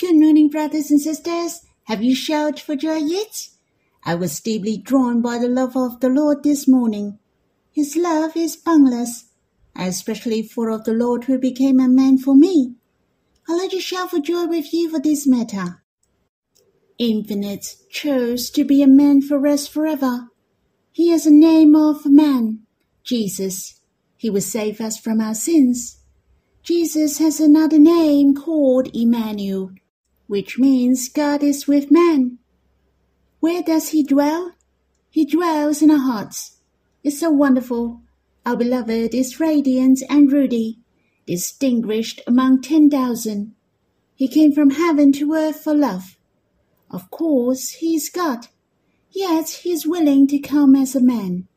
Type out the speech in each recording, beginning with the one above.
Good morning, brothers and sisters. Have you shouted for joy yet? I was deeply drawn by the love of the Lord this morning. His love is boundless. I especially thought of the Lord who became a man for me. I'd like to shout for joy with you for this matter. Infinite chose to be a man for us forever. He has a name of man, Jesus. He will save us from our sins. Jesus has another name called Emmanuel, which means God is with man. Where does he dwell? He dwells in our hearts. It's so wonderful. Our beloved is radiant and ruddy, distinguished among ten thousand. He came from heaven to earth for love. Of course, he is God, yet he is willing to come as a man.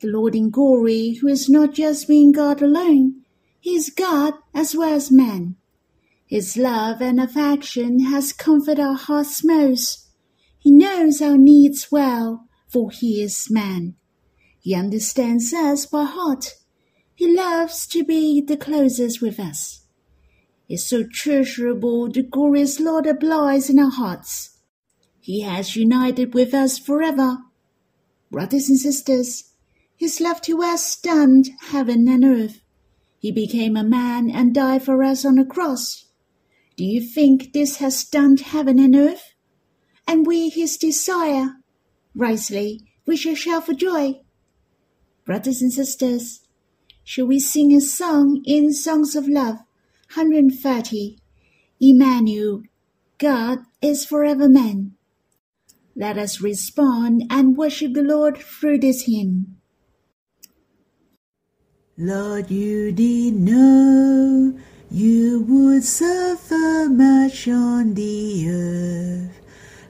The Lord in glory, who is not just being God alone, he is God as well as man. His love and affection has comforted our hearts most. He knows our needs well, for he is man. He understands us by heart. He loves to be the closest with us. It's so treasurable the glorious Lord abides in our hearts. He has united with us forever. Brothers and sisters, his love to us stunned heaven and earth. He became a man and died for us on the cross. Do you think this has stunned heaven and earth? And we his desire. Rightly, we shall shout for joy. Brothers and sisters, shall we sing a song in Songs of Love, 130, Emmanuel, God is forever man. Let us respond and worship the Lord through this hymn. Lord, you did know you would suffer much on the earth.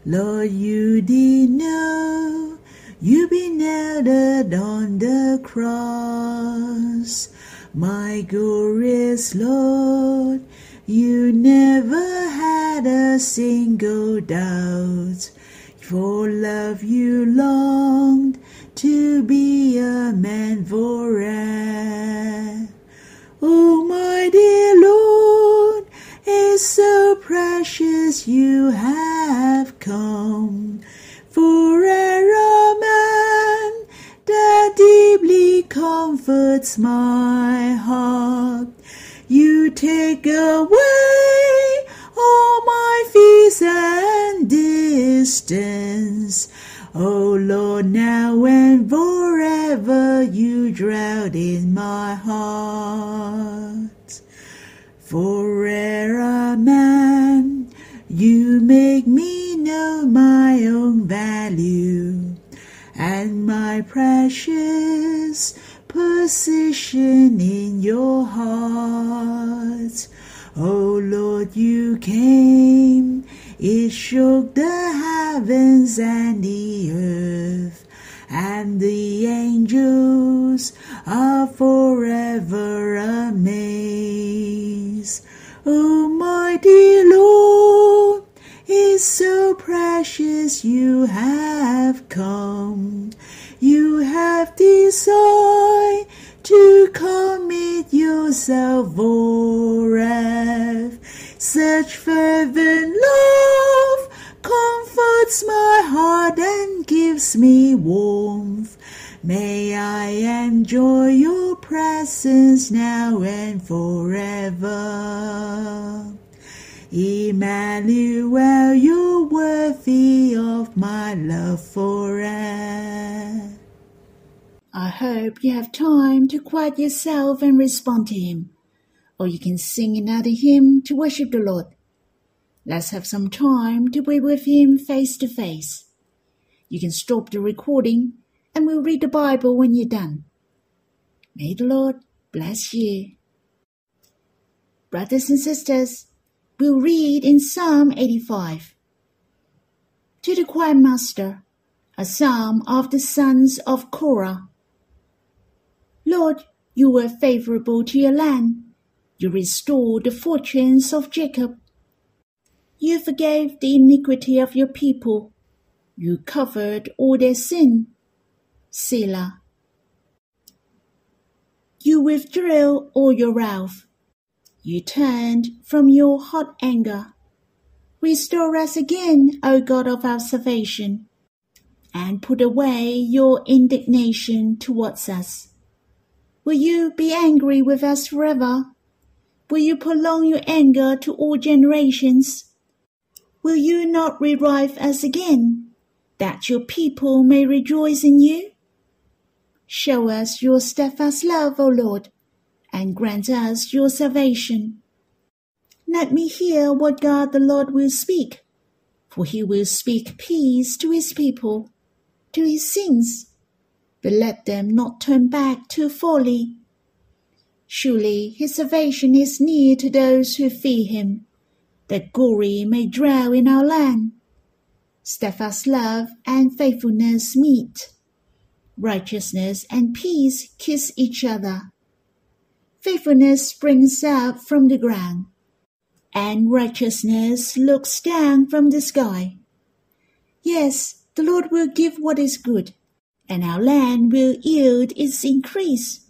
Lord, you did know you'd be nailed on the cross. My glorious Lord, you never had a single doubt. For love you longed to be a man forever. Oh, my dear Lord, it's so precious you have come for a man that deeply comforts my heart. You take away all my fears and distance. Oh Lord, now and forever you dwell in my heart. Precious position in your heart. Oh Lord, you came, it shook the heavens and the earth, and the angels are forever amazed. My dear Lord, it's so precious you have come. You have decided to commit yourself forever. Such fervent love comforts my heart and gives me warmth. May I enjoy your presence now and forever. Emmanuel, you're worthy of my love forever. I hope you have time to quiet yourself and respond to Him. Or you can sing another hymn to worship the Lord. Let's have some time to be with Him face to face. You can stop the recording and we'll read the Bible when you're done. May the Lord bless you. Brothers and sisters, we'll read in Psalm 85. To the choir master, a psalm of the sons of Korah. Lord, you were favorable to your land. You restored the fortunes of Jacob. You forgave the iniquity of your people. You covered all their sin. Selah. You withdrew all your wrath. You turned from your hot anger. restore us again, O God of our salvation, and put away your indignation towards us. Will you be angry with us forever? Will you prolong your anger to all generations? Will you not revive us again, that your people may rejoice in you? Show us your steadfast love, O Lord, and grant us your salvation. Let me hear what God the Lord will speak, for he will speak peace to his people, to his saints, but let them not turn back to folly. Surely his salvation is near to those who fear him, that glory may dwell in our land. Steadfast love and faithfulness meet. Righteousness and peace kiss each other. Faithfulness springs up from the ground and righteousness looks down from the sky. Yes, the Lord will give what is good, and our land will yield its increase.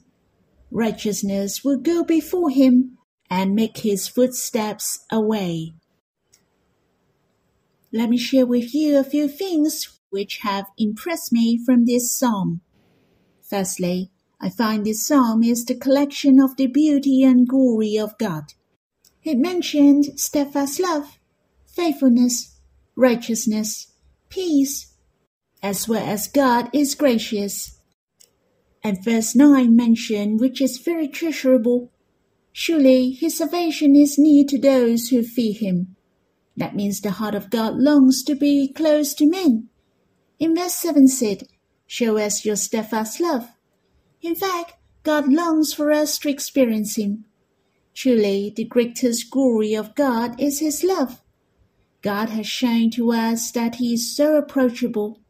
Righteousness will go before him and make his footsteps a way. Let me share with you a few things which have impressed me from this psalm. Firstly, I find this psalm is the collection of the beauty and glory of God. It mentioned steadfast love, faithfulness, righteousness, peace, as well as God is gracious. And verse 9 mentioned which is very treasurable. Surely his salvation is near to those who fear him. That means the heart of God longs to be close to men. In verse 7 said, Show us your steadfast love. In fact, God longs for us to experience him. Truly, the greatest glory of God is His love. God has shown to us that He is so approachable.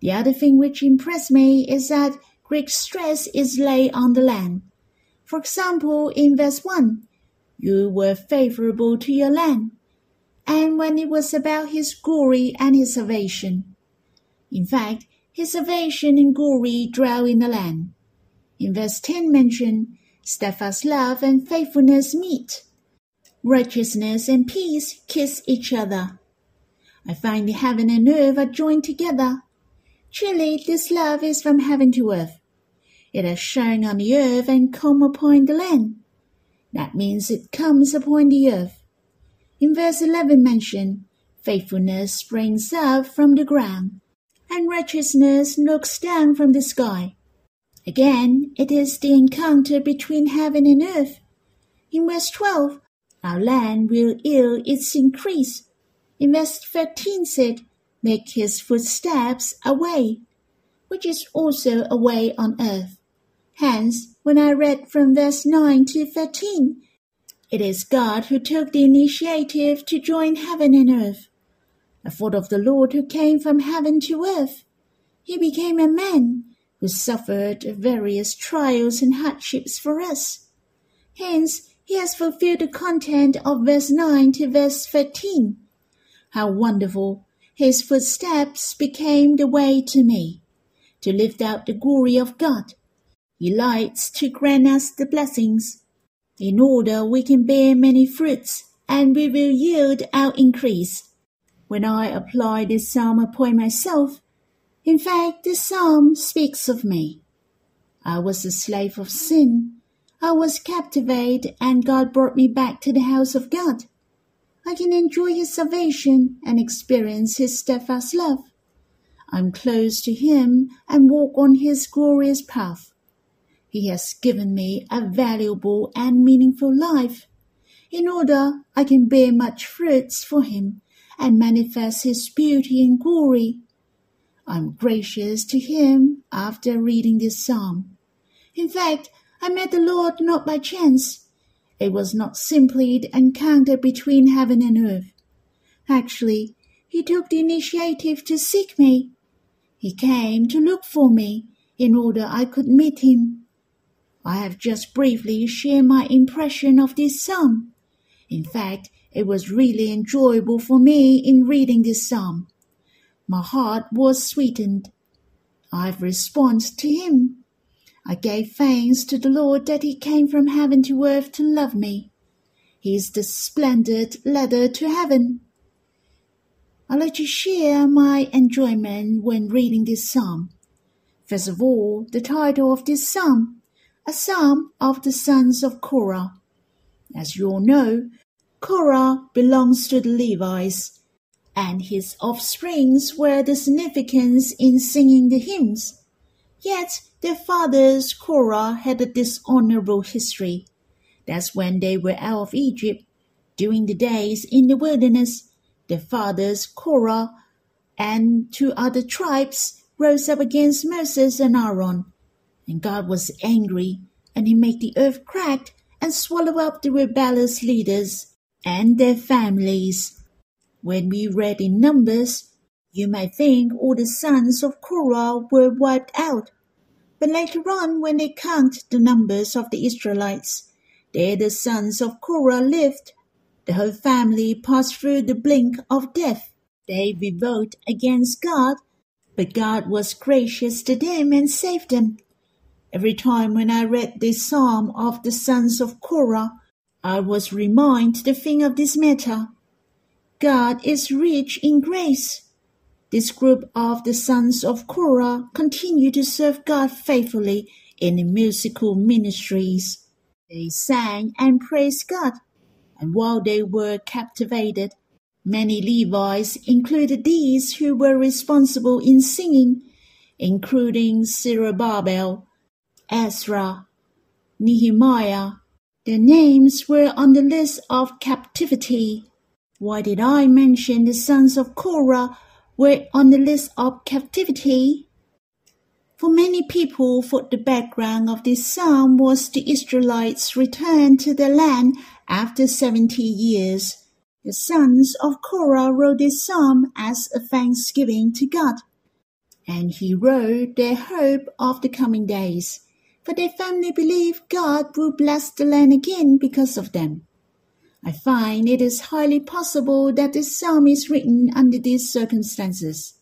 The other thing which impressed me is that great stress is laid on the land. For example, in verse 1, you were favorable to your land, and when it was about His glory and His salvation. In fact, His salvation and glory dwell in the land. In verse 10 mentioned, Steadfast love and faithfulness meet. Righteousness and peace kiss each other. I find the heaven and earth are joined together. Truly, this love is from heaven to earth. It has shone on the earth and come upon the land. That means it comes upon the earth. In verse 11 mentioned, faithfulness springs up from the ground, and righteousness looks down from the sky. Again, it is the encounter between heaven and earth. In verse 12, our land will yield its increase. In verse 13 said, make his footsteps a way, which is also a way on earth. Hence, when I read from verse 9 to 13, it is God who took the initiative to join heaven and earth. A thought of the Lord who came from heaven to earth. He became a man who suffered various trials and hardships for us. Hence, he has fulfilled the content of verse 9 to verse 13. How wonderful! His footsteps became the way to me, to lift out the glory of God. He lights to grant us the blessings, in order we can bear many fruits, and we will yield our increase. When I apply this psalm upon myself, in fact, this psalm speaks of me. I was a slave of sin. I was captivated, and God brought me back to the house of God. I can enjoy His salvation and experience His steadfast love. I'm close to Him and walk on His glorious path. He has given me a valuable and meaningful life, in order I can bear much fruits for Him and manifest His beauty and glory I'm gracious to him after reading this psalm. In fact, I met the Lord not by chance. It was not simply the encounter between heaven and earth. Actually, he took the initiative to seek me. He came to look for me in order I could meet him. I have just briefly shared my impression of this psalm. In fact, it was really enjoyable for me in reading this psalm. My heart was sweetened. I've responded to him. I gave thanks to the Lord that he came from heaven to earth to love me. He is the splendid ladder to heaven. I'd like to share my enjoyment when reading this psalm. First of all, the title of this psalm, a psalm of the sons of Korah. As you all know, Korah belongs to the Levites, and his offsprings were the significance in singing the hymns. Yet their fathers Korah had a dishonorable history. That's when they were out of Egypt. During the days in the wilderness, their fathers Korah and two other tribes rose up against Moses and Aaron. And God was angry, and he made the earth crack and swallow up the rebellious leaders and their families. When we read in Numbers, you might think all the sons of Korah were wiped out. But later on, when they count the numbers of the Israelites, there the sons of Korah lived. The whole family passed through the blink of death. They revolted against God, but God was gracious to them and saved them. Every time when I read this psalm of the sons of Korah, I was reminded to think of this matter. God is rich in grace. This group of the sons of Korah continued to serve God faithfully in the musical ministries. They sang and praised God, and while they were captivated, many Levites included these who were responsible in singing, including Zerubbabel, Ezra, Nehemiah. Their names were on the list of captivity. Why did I mention the sons of Korah were on the list of captivity? For many people for the background of this psalm was the Israelites' return to their land after 70 years. The sons of Korah wrote this psalm as a thanksgiving to God, and he wrote their hope of the coming days for they firmly believed God would bless the land again because of them. I find it is highly possible that this psalm is written under these circumstances.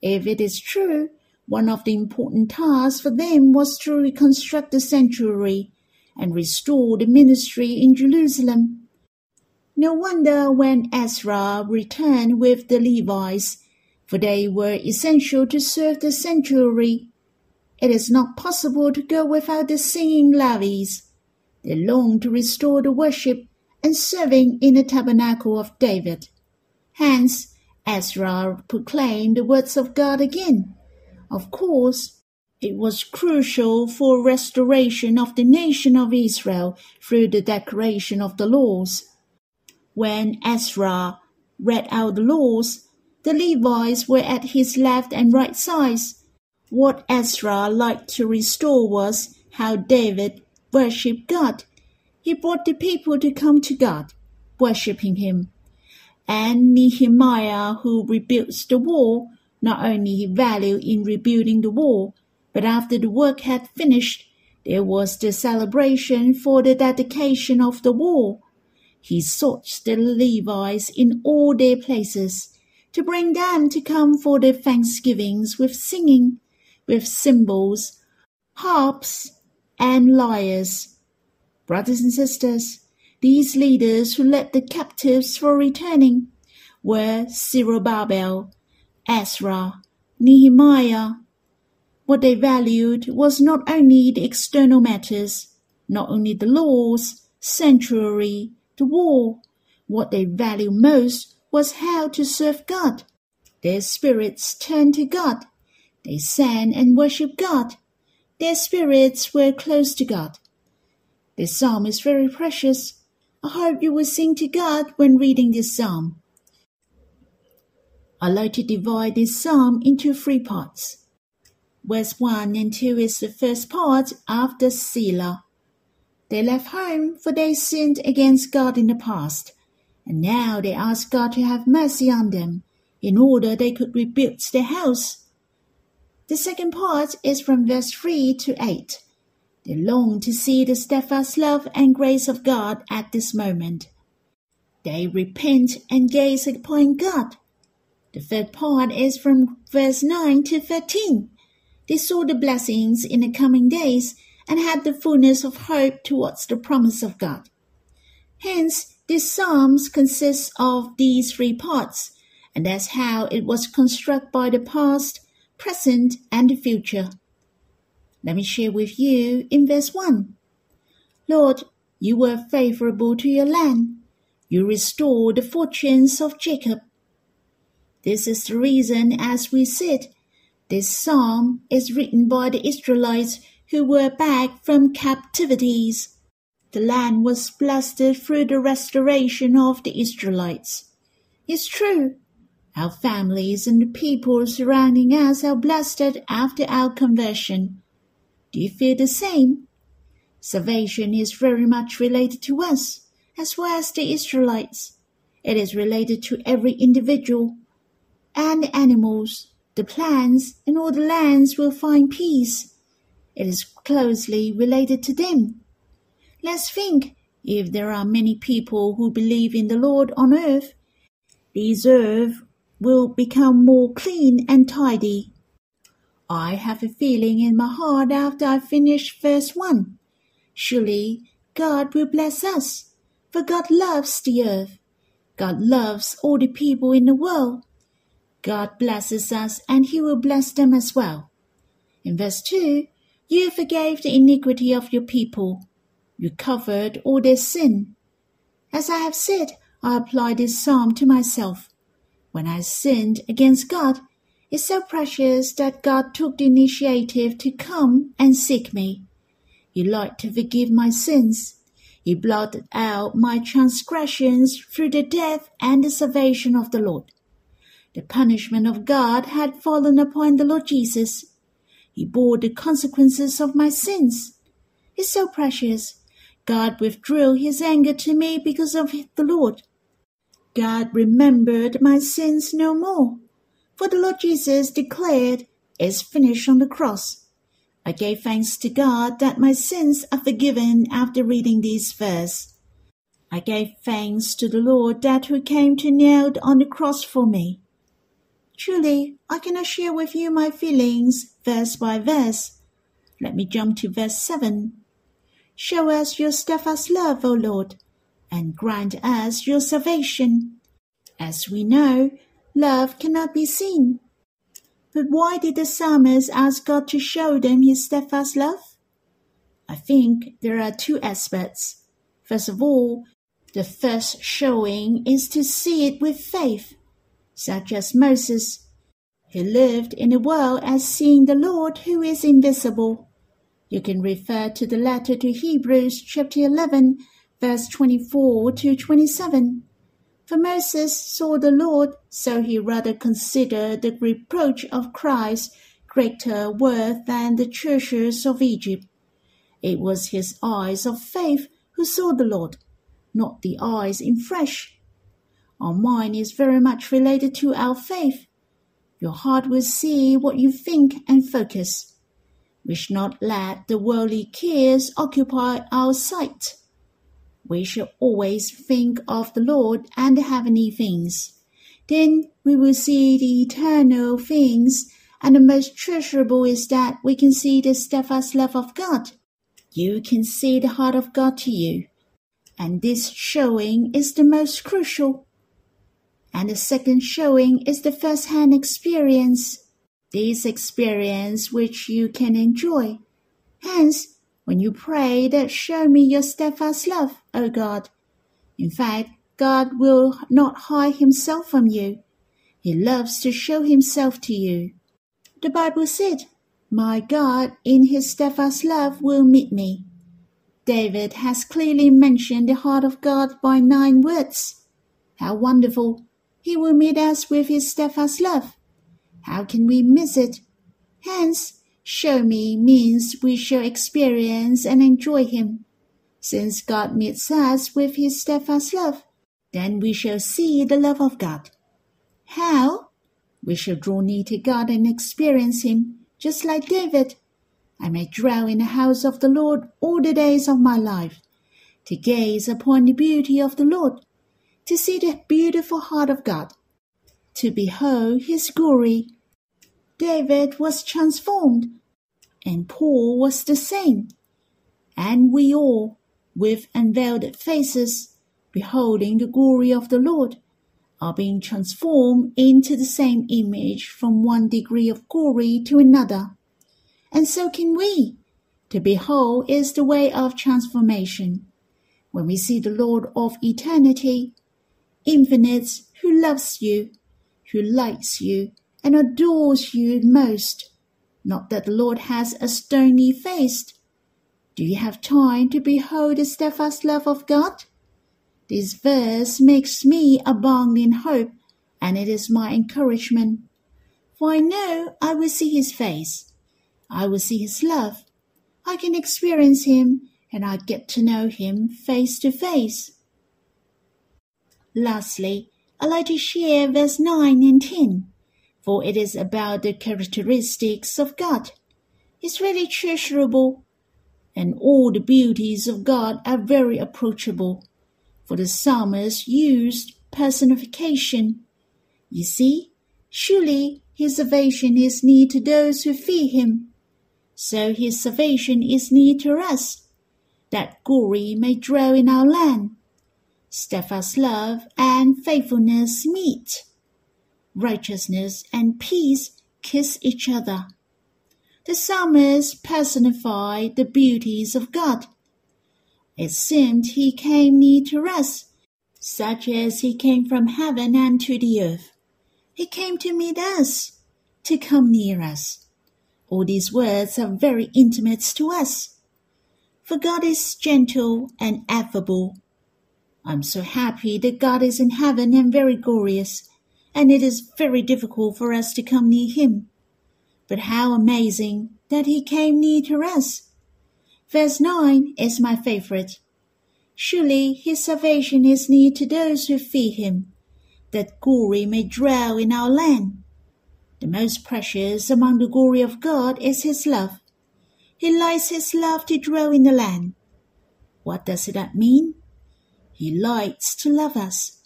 If it is true, one of the important tasks for them was to reconstruct the sanctuary and restore the ministry in Jerusalem. No wonder when Ezra returned with the Levites, for they were essential to serve the sanctuary it is not possible to go without the singing Levites. They long to restore the worship and serving in the tabernacle of David. Hence, Ezra proclaimed the words of God again. Of course, it was crucial for restoration of the nation of Israel through the declaration of the laws. When Ezra read out the laws, the Levites were at his left and right sides what Ezra liked to restore was how David worshipped God. He brought the people to come to God, worshipping Him. And Nehemiah, who rebuilt the wall, not only valued in rebuilding the wall, but after the work had finished, there was the celebration for the dedication of the wall. He sought the Levites in all their places to bring them to come for the thanksgivings with singing with cymbals, harps, and lyres. Brothers and sisters, these leaders who led the captives for returning were Zerubbabel, Ezra, Nehemiah. What they valued was not only the external matters, not only the laws, sanctuary, the war. What they valued most was how to serve God. Their spirits turned to God they sang and worshiped God. Their spirits were close to God. This psalm is very precious. I hope you will sing to God when reading this psalm. I like to divide this psalm into three parts. Verse 1 and 2 is the first part after Selah. They left home for they sinned against God in the past, and now they ask God to have mercy on them in order they could rebuild their house the second part is from verse 3 to 8. They long to see the steadfast love and grace of God at this moment. They repent and gaze upon God. The third part is from verse 9 to 13. They saw the blessings in the coming days and had the fullness of hope towards the promise of God. Hence, this Psalms consists of these three parts, and that's how it was constructed by the past, present, and the future. Let me share with you in verse 1. Lord, you were favorable to your land. You restored the fortunes of Jacob. This is the reason, as we said, this psalm is written by the Israelites who were back from captivities. The land was blessed through the restoration of the Israelites. It's true, our families and the people surrounding us are blessed after our conversion. Do you feel the same? Salvation is very much related to us, as well as the Israelites. It is related to every individual and the animals, the plants, and all the lands will find peace. It is closely related to them. Let's think if there are many people who believe in the Lord on earth, these earth will become more clean and tidy. I have a feeling in my heart after I finish verse 1. Surely God will bless us, for God loves the earth. God loves all the people in the world. God blesses us and he will bless them as well. In verse 2, you forgave the iniquity of your people. You covered all their sin. As I have said, I apply this psalm to myself when I sinned against God is so precious that God took the initiative to come and seek me. He liked to forgive my sins. He blotted out my transgressions through the death and the salvation of the Lord. The punishment of God had fallen upon the Lord Jesus. He bore the consequences of my sins. It's so precious. God withdrew his anger to me because of the Lord. God remembered my sins no more. For the Lord Jesus declared, It's finished on the cross. I gave thanks to God that my sins are forgiven after reading these verse. I gave thanks to the Lord that who came to kneel on the cross for me. Truly, I cannot share with you my feelings verse by verse. Let me jump to verse 7. Show us your steadfast love, O Lord, and grant us your salvation. As we know, love cannot be seen. But why did the psalmist ask God to show them his steadfast love? I think there are two aspects. First of all, the first showing is to see it with faith, such as Moses, who lived in the world as seeing the Lord who is invisible. You can refer to the letter to Hebrews chapter 11 verse 24 to 27. For Moses saw the Lord, so he rather considered the reproach of Christ greater worth than the treasures of Egypt. It was his eyes of faith who saw the Lord, not the eyes in flesh. Our mind is very much related to our faith. Your heart will see what you think and focus. We should not let the worldly cares occupy our sight we should always think of the Lord and the heavenly things. Then we will see the eternal things, and the most treasurable is that we can see the steadfast love of God. You can see the heart of God to you, and this showing is the most crucial. And the second showing is the first hand experience. This experience which you can enjoy. Hence, when you pray that show me your steadfast love, O God. In fact, God will not hide himself from you. He loves to show himself to you. The Bible said, My God in his steadfast love will meet me. David has clearly mentioned the heart of God by nine words. How wonderful! He will meet us with his steadfast love. How can we miss it? Hence, Show me means we shall experience and enjoy Him. Since God meets us with His steadfast love, then we shall see the love of God. How? We shall draw near to God and experience Him, just like David. I may dwell in the house of the Lord all the days of my life, to gaze upon the beauty of the Lord, to see the beautiful heart of God, to behold His glory David was transformed, and Paul was the same. And we all, with unveiled faces, beholding the glory of the Lord, are being transformed into the same image from one degree of glory to another. And so can we. To behold is the way of transformation. When we see the Lord of eternity, infinite, who loves you, who likes you, and adores you most, not that the Lord has a stony face. Do you have time to behold the steadfast love of God? This verse makes me abound in hope, and it is my encouragement. For I know I will see his face. I will see his love. I can experience him, and I get to know him face to face. Lastly, I'd like to share verse 9 and 10, for it is about the characteristics of God. It's really treasurable, and all the beauties of God are very approachable for the psalmist used personification. You see, surely his salvation is near to those who fear him. So his salvation is near to us, that glory may dwell in our land. Steadfast love and faithfulness meet. Righteousness and peace kiss each other. The psalmist personified the beauties of God it seemed he came near to us, such as he came from heaven and to the earth. He came to meet us, to come near us. All these words are very intimate to us. For God is gentle and affable. I'm so happy that God is in heaven and very glorious, and it is very difficult for us to come near him. But how amazing that he came near to us Verse 9 is my favorite. Surely his salvation is near to those who fear him, that glory may dwell in our land. The most precious among the glory of God is his love. He likes his love to dwell in the land. What does that mean? He likes to love us.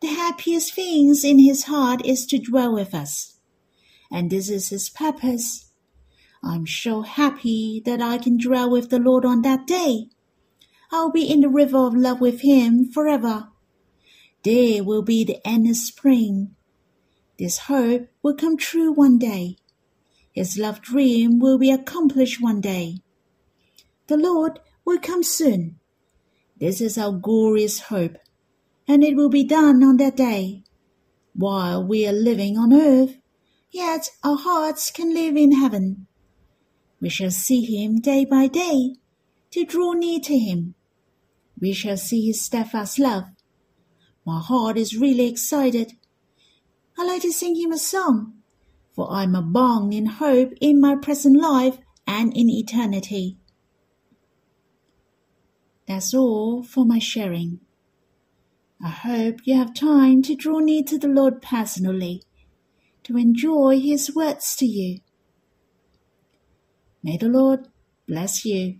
The happiest things in his heart is to dwell with us. And this is his purpose. I'm so happy that I can dwell with the Lord on that day. I'll be in the river of love with Him forever. There will be the endless spring. This hope will come true one day. His love dream will be accomplished one day. The Lord will come soon. This is our glorious hope, and it will be done on that day. While we are living on earth, yet our hearts can live in heaven. We shall see him day by day to draw near to him. We shall see his steadfast love. My heart is really excited. I like to sing him a song, for I'm abound in hope in my present life and in eternity. That's all for my sharing. I hope you have time to draw near to the Lord personally, to enjoy His words to you. May the Lord bless you.